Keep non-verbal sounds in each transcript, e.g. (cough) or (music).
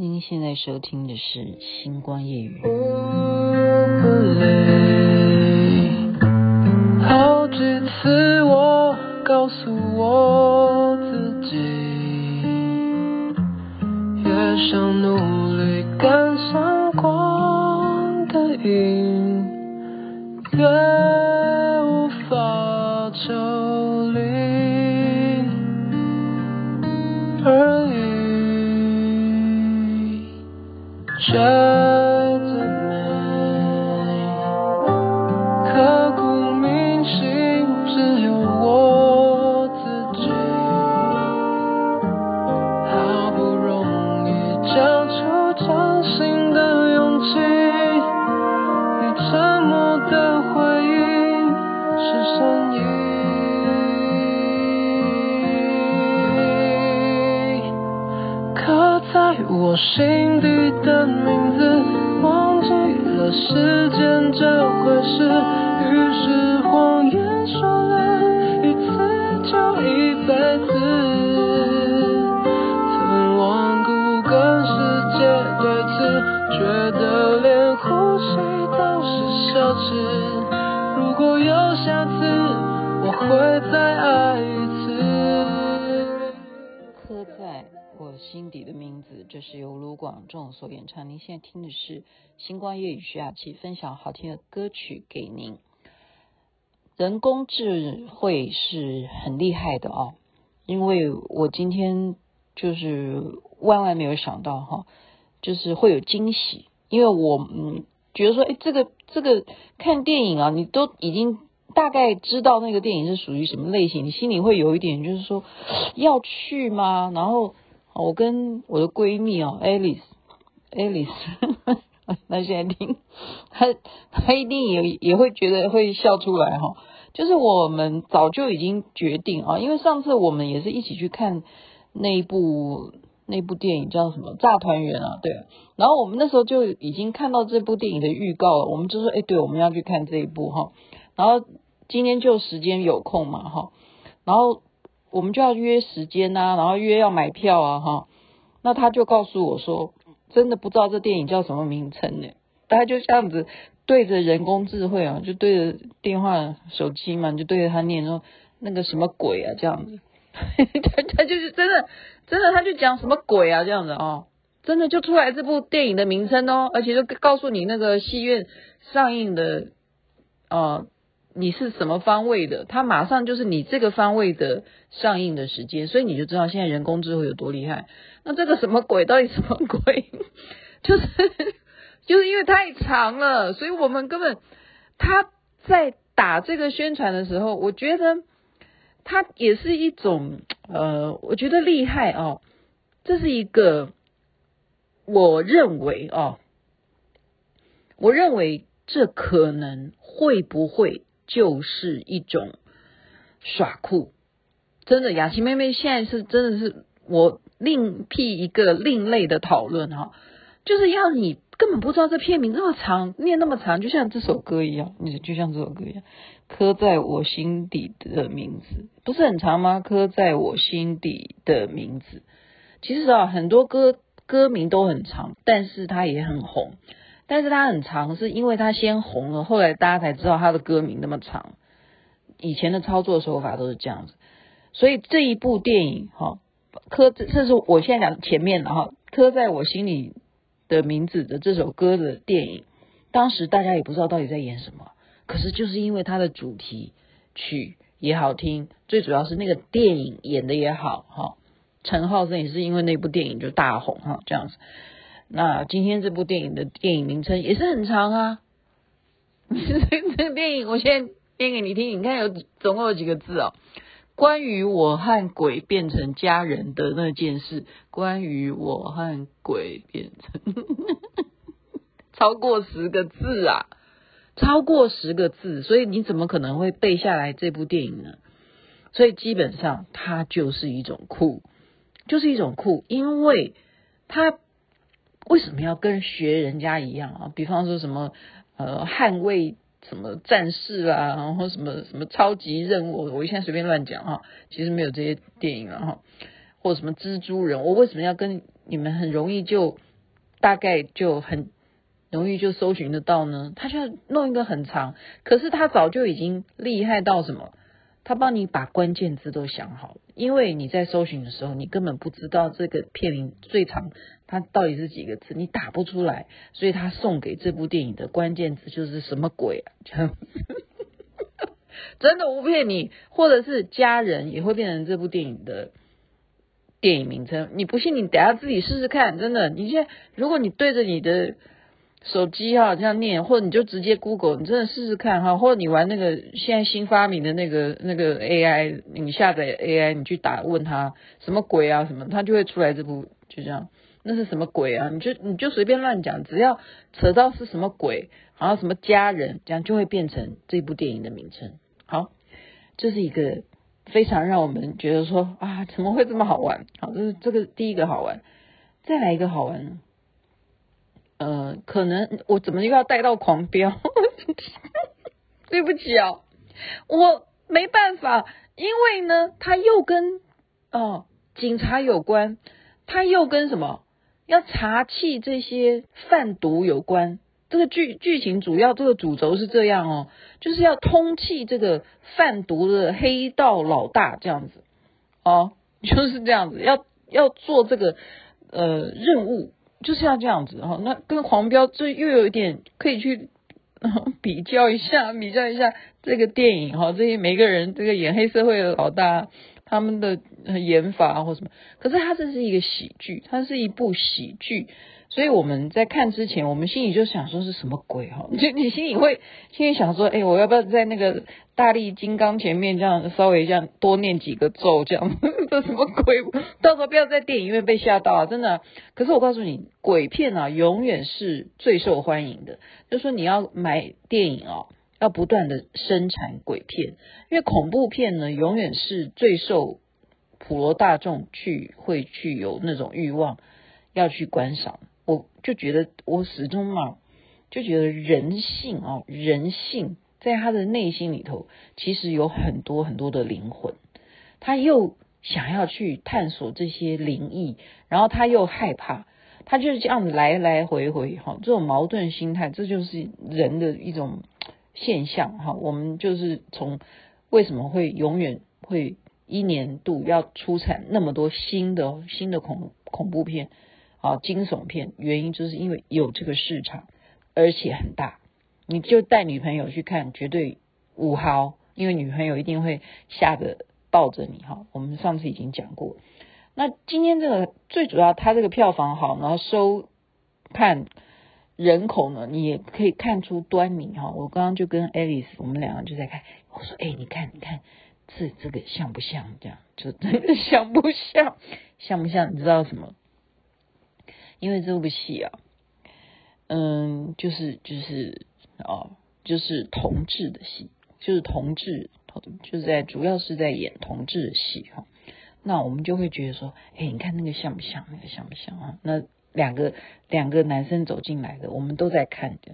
您现在收听的是《星光夜雨》。觉得连呼吸都是奢侈。如果有下次，我会再爱一次。刻在我心底的名字，这是由卢广仲所演唱。您现在听的是《星光夜语》徐雅琪分享好听的歌曲给您。人工智慧是很厉害的哦，因为我今天就是万万没有想到哈，就是会有惊喜。因为我嗯觉得说，哎，这个这个看电影啊，你都已经大概知道那个电影是属于什么类型，你心里会有一点就是说要去吗？然后。我跟我的闺蜜哦，Alice，Alice，(laughs) 那现在听，她她一定也也会觉得会笑出来哈。就是我们早就已经决定啊，因为上次我们也是一起去看那一部那部电影叫什么《炸团圆》啊，对。然后我们那时候就已经看到这部电影的预告了，我们就说，哎，对，我们要去看这一部哈。然后今天就时间有空嘛哈，然后。我们就要约时间呐、啊，然后约要买票啊，哈，那他就告诉我说，真的不知道这电影叫什么名称呢？大家就这样子对着人工智慧啊，就对着电话手机嘛，就对着他念说那个什么鬼啊，这样子，(laughs) 他他就是真的真的，他就讲什么鬼啊，这样子哦，真的就出来这部电影的名称哦，而且就告诉你那个戏院上映的哦。你是什么方位的？它马上就是你这个方位的上映的时间，所以你就知道现在人工智慧有多厉害。那这个什么鬼？到底什么鬼？(laughs) 就是就是因为太长了，所以我们根本他在打这个宣传的时候，我觉得它也是一种呃，我觉得厉害哦。这是一个我认为哦，我认为这可能会不会？就是一种耍酷，真的，雅琪妹妹现在是真的是我另辟一个另类的讨论哈，就是要你根本不知道这片名那么长，念那么长，就像这首歌一样，你就像这首歌一样，刻在我心底的名字，不是很长吗？刻在我心底的名字，其实啊，很多歌歌名都很长，但是它也很红。但是它很长，是因为它先红了，后来大家才知道它的歌名那么长。以前的操作手法都是这样子，所以这一部电影哈，刻这是我现在讲前面的哈，刻在我心里的名字的这首歌的电影，当时大家也不知道到底在演什么，可是就是因为它的主题曲也好听，最主要是那个电影演的也好哈，陈浩森也是因为那部电影就大红哈，这样子。那今天这部电影的电影名称也是很长啊，这个电影我先念给你听，你看有总共有几个字哦？关于我和鬼变成家人的那件事，关于我和鬼变成 (laughs) 超过十个字啊，超过十个字，所以你怎么可能会背下来这部电影呢？所以基本上它就是一种酷，就是一种酷，因为它。为什么要跟学人家一样啊？比方说什么呃捍卫什么战士啊，然后什么什么超级任务，我现在随便乱讲哈，其实没有这些电影了哈，或什么蜘蛛人，我为什么要跟你们很容易就大概就很容易就搜寻得到呢？他就弄一个很长，可是他早就已经厉害到什么？他帮你把关键字都想好了，因为你在搜寻的时候，你根本不知道这个片名最长它到底是几个字，你打不出来，所以他送给这部电影的关键字就是什么鬼啊？(laughs) 真的不骗你，或者是家人也会变成这部电影的电影名称。你不信，你等下自己试试看。真的，你现在如果你对着你的手机哈这样念，或者你就直接 Google，你真的试试看哈，或者你玩那个现在新发明的那个那个 AI，你下载 AI，你去打问他什么鬼啊什么，他就会出来这部就这样，那是什么鬼啊？你就你就随便乱讲，只要扯到是什么鬼，然后什么家人，这样就会变成这部电影的名称。好，这是一个非常让我们觉得说啊，怎么会这么好玩？好，这是这个第一个好玩，再来一个好玩呢？呃，可能我怎么又要带到狂飙？(laughs) 对不起哦，我没办法，因为呢，他又跟哦警察有关，他又跟什么要查缉这些贩毒有关。这个剧剧情主要这个主轴是这样哦，就是要通缉这个贩毒的黑道老大这样子哦，(laughs) 就是这样子，要要做这个呃任务，就是要这样子哈、那跟黄标这又有一点可以去、比较一下，比较一下这个电影哈、这些每个人这个演黑社会的老大他们的演法或什么，可是它这是一个喜剧，它是一部喜剧。所以我们在看之前，我们心里就想说是什么鬼哈？就 (laughs) 你心里会心里想说，哎，我要不要在那个大力金刚前面这样稍微这样多念几个咒，这样 (laughs) 这什么鬼？到时候不要在电影院被吓到啊！真的。可是我告诉你，鬼片啊，永远是最受欢迎的。就说你要买电影哦，要不断的生产鬼片，因为恐怖片呢，永远是最受普罗大众去会去有那种欲望要去观赏。我就觉得，我始终嘛，就觉得人性啊，人性在他的内心里头，其实有很多很多的灵魂，他又想要去探索这些灵异，然后他又害怕，他就是这样来来回回哈，这种矛盾心态，这就是人的一种现象哈。我们就是从为什么会永远会一年度要出产那么多新的新的恐恐怖片。啊，惊悚片原因就是因为有这个市场，而且很大。你就带女朋友去看，绝对五豪，因为女朋友一定会吓得抱着你哈。我们上次已经讲过。那今天这个最主要，它这个票房好，然后收看人口呢，你也可以看出端倪哈。我刚刚就跟 Alice，我们两个就在看，我说：“哎，你看，你看，这这个像不像？这样就这个 (laughs) 像不像？像不像？你知道什么？”因为这部戏啊，嗯，就是就是哦，就是同志的戏，就是同志，就是在主要是在演同志的戏哈。那我们就会觉得说，哎，你看那个像不像？那个像不像啊？那两个两个男生走进来的，我们都在看着。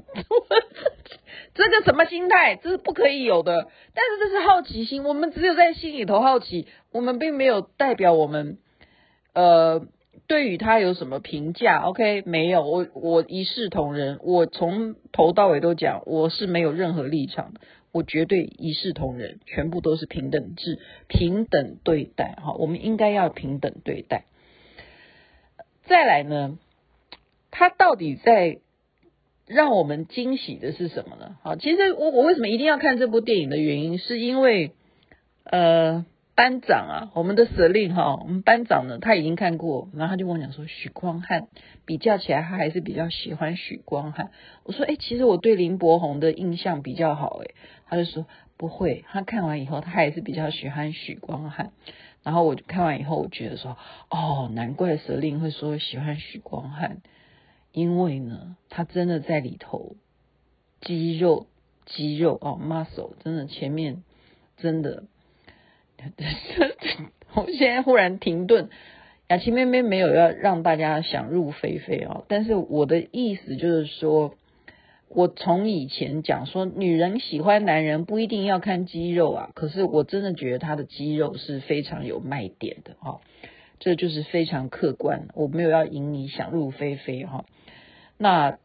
(laughs) 这个什么心态？这是不可以有的。但是这是好奇心，我们只有在心里头好奇，我们并没有代表我们呃。对于他有什么评价？OK，没有，我我一视同仁，我从头到尾都讲，我是没有任何立场的，我绝对一视同仁，全部都是平等制，平等对待，哈，我们应该要平等对待。再来呢，他到底在让我们惊喜的是什么呢？好，其实我我为什么一定要看这部电影的原因，是因为呃。班长啊，我们的司令哈，我们班长呢，他已经看过，然后他就跟我讲说，许光汉比较起来，他还是比较喜欢许光汉。我说，哎，其实我对林柏宏的印象比较好，哎，他就说不会，他看完以后，他还是比较喜欢许光汉。然后我就看完以后，我觉得说，哦，难怪司令会说喜欢许光汉，因为呢，他真的在里头肌肉肌肉哦，muscle 真的前面真的。(laughs) 我现在忽然停顿，雅琪妹妹没有要让大家想入非非哦，但是我的意思就是说，我从以前讲说，女人喜欢男人不一定要看肌肉啊，可是我真的觉得他的肌肉是非常有卖点的哦，这就是非常客观，我没有要引你想入非非哈。那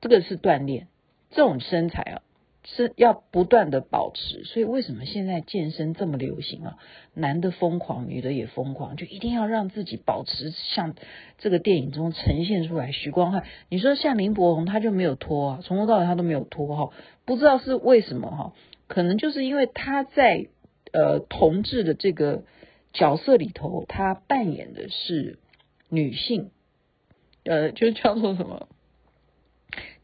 这个是锻炼，这种身材啊是要不断的保持。所以为什么现在健身这么流行啊？男的疯狂，女的也疯狂，就一定要让自己保持像这个电影中呈现出来。许光汉，你说像林柏宏，他就没有脱啊，从头到尾他都没有脱哈，不知道是为什么哈？可能就是因为他在呃同志的这个角色里头，他扮演的是女性，呃，就叫做什么？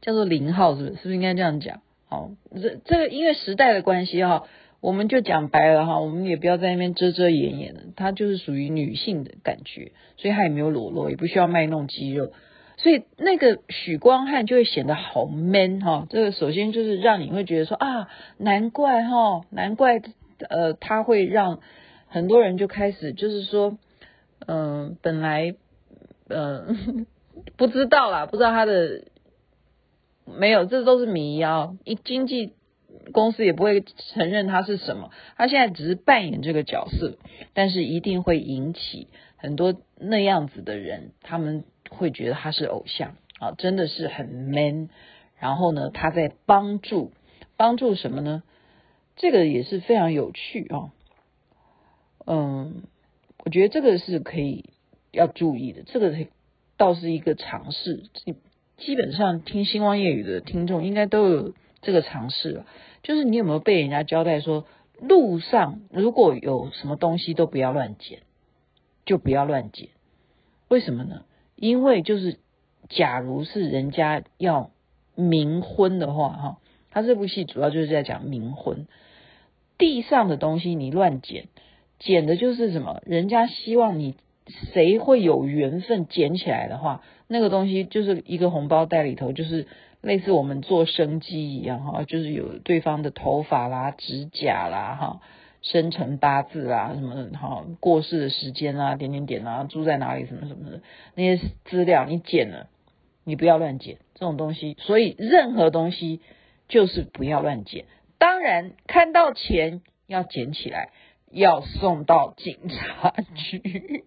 叫做零号是不是？是不是应该这样讲？好，这这个因为时代的关系哈，我们就讲白了哈，我们也不要在那边遮遮掩掩的。她就是属于女性的感觉，所以她也没有裸露，也不需要卖弄肌肉，所以那个许光汉就会显得好 man 哈。这个首先就是让你会觉得说啊，难怪哈，难怪呃，他会让很多人就开始就是说，嗯、本来嗯、(laughs) 不知道啦，不知道他的。没有，这都是迷啊！一经纪公司也不会承认他是什么，他现在只是扮演这个角色，但是一定会引起很多那样子的人，他们会觉得他是偶像啊，真的是很 man。然后呢，他在帮助帮助什么呢？这个也是非常有趣啊。嗯，我觉得这个是可以要注意的，这个倒是一个尝试。基本上听星光夜语的听众应该都有这个尝试了，就是你有没有被人家交代说，路上如果有什么东西都不要乱捡，就不要乱捡。为什么呢？因为就是假如是人家要冥婚的话，哈，他这部戏主要就是在讲冥婚，地上的东西你乱捡，捡的就是什么？人家希望你。谁会有缘分捡起来的话，那个东西就是一个红包袋里头，就是类似我们做生机一样哈，就是有对方的头发啦、指甲啦哈、生辰八字啦什么的哈、过世的时间啊、点点点啊、住在哪里什么什么的那些资料，你捡了，你不要乱捡这种东西。所以任何东西就是不要乱捡。当然看到钱要捡起来，要送到警察局。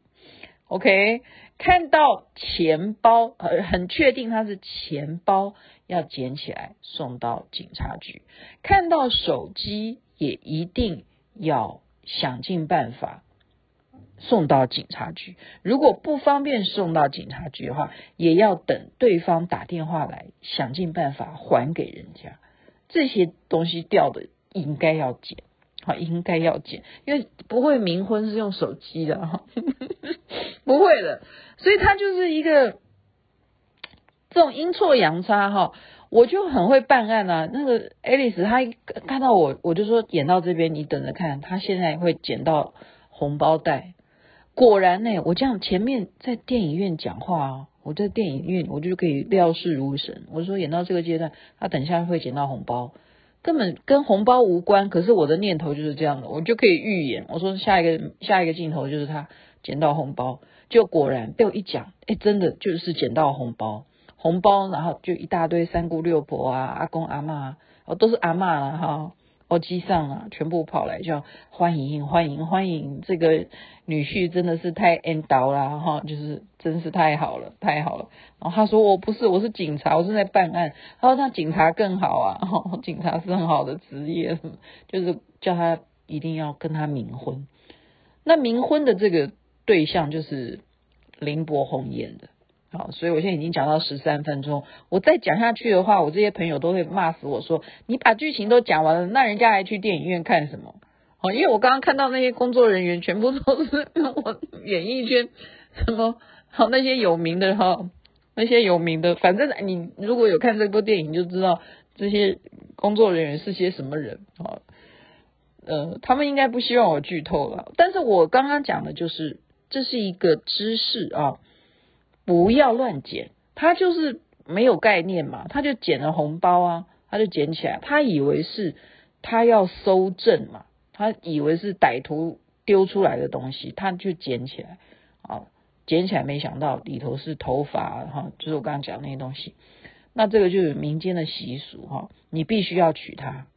OK，看到钱包，呃，很确定它是钱包，要捡起来送到警察局。看到手机，也一定要想尽办法送到警察局。如果不方便送到警察局的话，也要等对方打电话来，想尽办法还给人家。这些东西掉的应该要捡。好，应该要捡，因为不会冥婚是用手机的哈，(laughs) 不会的，所以他就是一个这种阴错阳差哈，我就很会办案啊。那个 Alice 她看到我，我就说演到这边，你等着看，他现在会捡到红包袋。果然呢，我这样前面在电影院讲话啊，我在电影院我就可以料事如神。我说演到这个阶段，他等一下会捡到红包。根本跟红包无关，可是我的念头就是这样的，我就可以预言。我说下一个下一个镜头就是他捡到红包，就果然被我一讲，哎，真的就是捡到红包，红包，然后就一大堆三姑六婆啊、阿公阿妈，哦，都是阿嬷了哈。飞机上啊，全部跑来叫欢迎欢迎欢迎，这个女婿真的是太恩刀了哈，就是真是太好了太好了。然后他说我不是，我是警察，我正在办案。他说那警察更好啊，(laughs) 警察是很好的职业，就是叫他一定要跟他冥婚。那冥婚的这个对象就是林柏宏演的。好，所以我现在已经讲到十三分钟，我再讲下去的话，我这些朋友都会骂死我说，你把剧情都讲完了，那人家还去电影院看什么？好，因为我刚刚看到那些工作人员全部都是我演艺圈什么好那些有名的哈，那些有名的，反正你如果有看这部电影，就知道这些工作人员是些什么人啊。呃，他们应该不希望我剧透了，但是我刚刚讲的就是这是一个知识啊。不要乱捡，他就是没有概念嘛，他就捡了红包啊，他就捡起来，他以为是他要搜证嘛，他以为是歹徒丢出来的东西，他就捡起来啊，捡起来没想到里头是头发哈，就是我刚刚讲那些东西，那这个就是民间的习俗哈，你必须要娶她，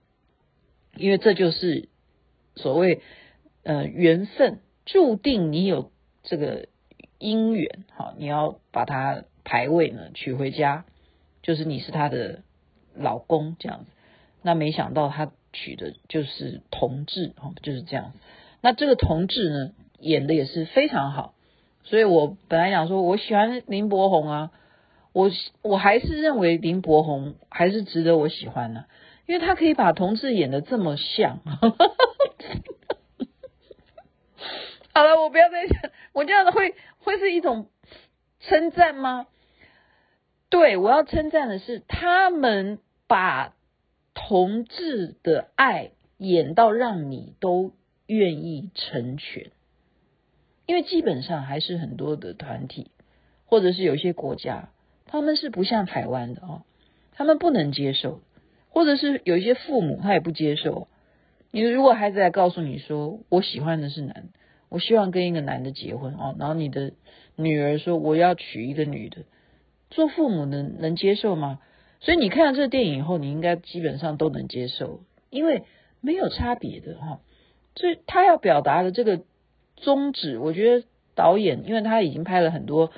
因为这就是所谓呃缘分，注定你有这个。姻缘，好，你要把他牌位呢娶回家，就是你是他的老公这样子。那没想到他娶的就是同志，哈，就是这样。那这个同志呢，演的也是非常好，所以我本来想说我喜欢林柏宏啊，我我还是认为林柏宏还是值得我喜欢呢、啊，因为他可以把同志演得这么像。(laughs) 好了，我不要再讲，我这样子会会是一种称赞吗？对，我要称赞的是他们把同志的爱演到让你都愿意成全，因为基本上还是很多的团体，或者是有一些国家，他们是不像台湾的哦，他们不能接受，或者是有一些父母他也不接受。你如果孩子来告诉你说，我喜欢的是男。我希望跟一个男的结婚哦，然后你的女儿说我要娶一个女的，做父母能能接受吗？所以你看了这个电影以后，你应该基本上都能接受，因为没有差别的哈。所以他要表达的这个宗旨，我觉得导演因为他已经拍了很多，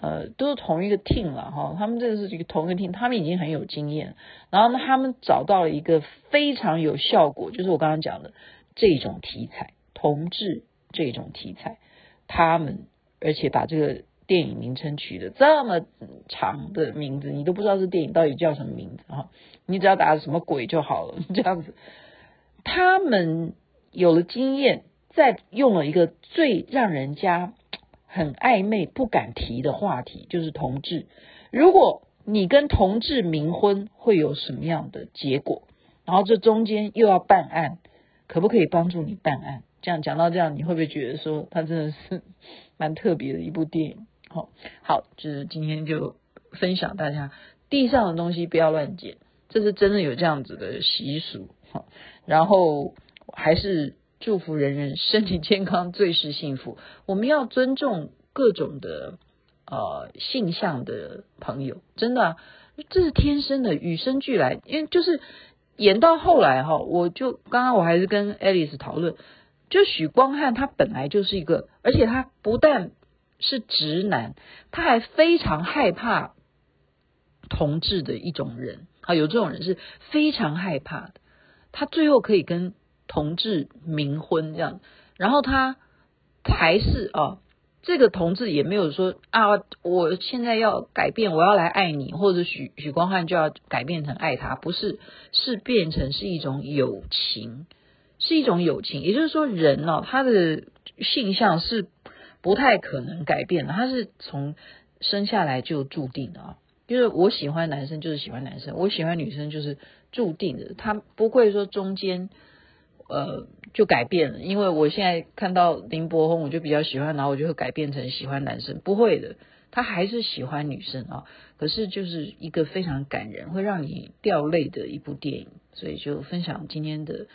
呃，都是同一个 team 了哈，他们这个是一个同一个 team，他们已经很有经验，然后呢，他们找到了一个非常有效果，就是我刚刚讲的这种题材，同志。这种题材，他们而且把这个电影名称取得这么长的名字，你都不知道这电影到底叫什么名字哈，你只要打什么鬼就好了，这样子。他们有了经验，再用了一个最让人家很暧昧、不敢提的话题，就是同志。如果你跟同志冥婚，会有什么样的结果？然后这中间又要办案，可不可以帮助你办案？这样讲到这样，你会不会觉得说它真的是蛮特别的一部电影？好，好，就是今天就分享大家地上的东西不要乱捡，这是真的有这样子的习俗。好，然后还是祝福人人身体健康，最是幸福。我们要尊重各种的呃性向的朋友，真的啊，这是天生的，与生俱来。因为就是演到后来哈，我就刚刚我还是跟 Alice 讨论。就许光汉，他本来就是一个，而且他不但是直男，他还非常害怕同志的一种人啊，有这种人是非常害怕的。他最后可以跟同志冥婚这样，然后他还是啊，这个同志也没有说啊，我现在要改变，我要来爱你，或者许许光汉就要改变成爱他，不是，是变成是一种友情。是一种友情，也就是说，人呢、哦，他的性向是不太可能改变的，他是从生下来就注定的啊。就是我喜欢男生就是喜欢男生，我喜欢女生就是注定的，他不会说中间呃就改变了。因为我现在看到林柏宏，我就比较喜欢，然后我就会改变成喜欢男生，不会的，他还是喜欢女生啊。可是就是一个非常感人，会让你掉泪的一部电影，所以就分享今天的。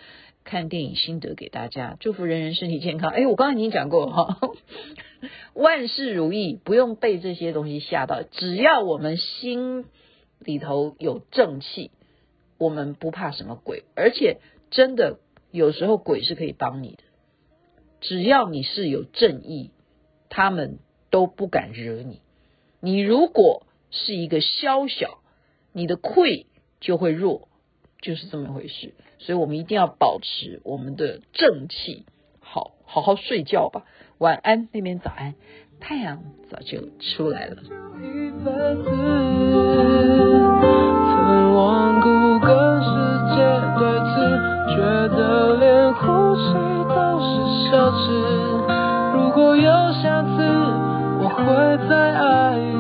看电影心得给大家，祝福人人身体健康。哎，我刚刚已经讲过哈，(laughs) 万事如意，不用被这些东西吓到。只要我们心里头有正气，我们不怕什么鬼。而且真的有时候鬼是可以帮你的，只要你是有正义，他们都不敢惹你。你如果是一个宵小，你的愧就会弱。就是这么回事，所以我们一定要保持我们的正气，好好好睡觉吧，晚安，那边早安，太阳早就出来了。如果有下次，我会再爱。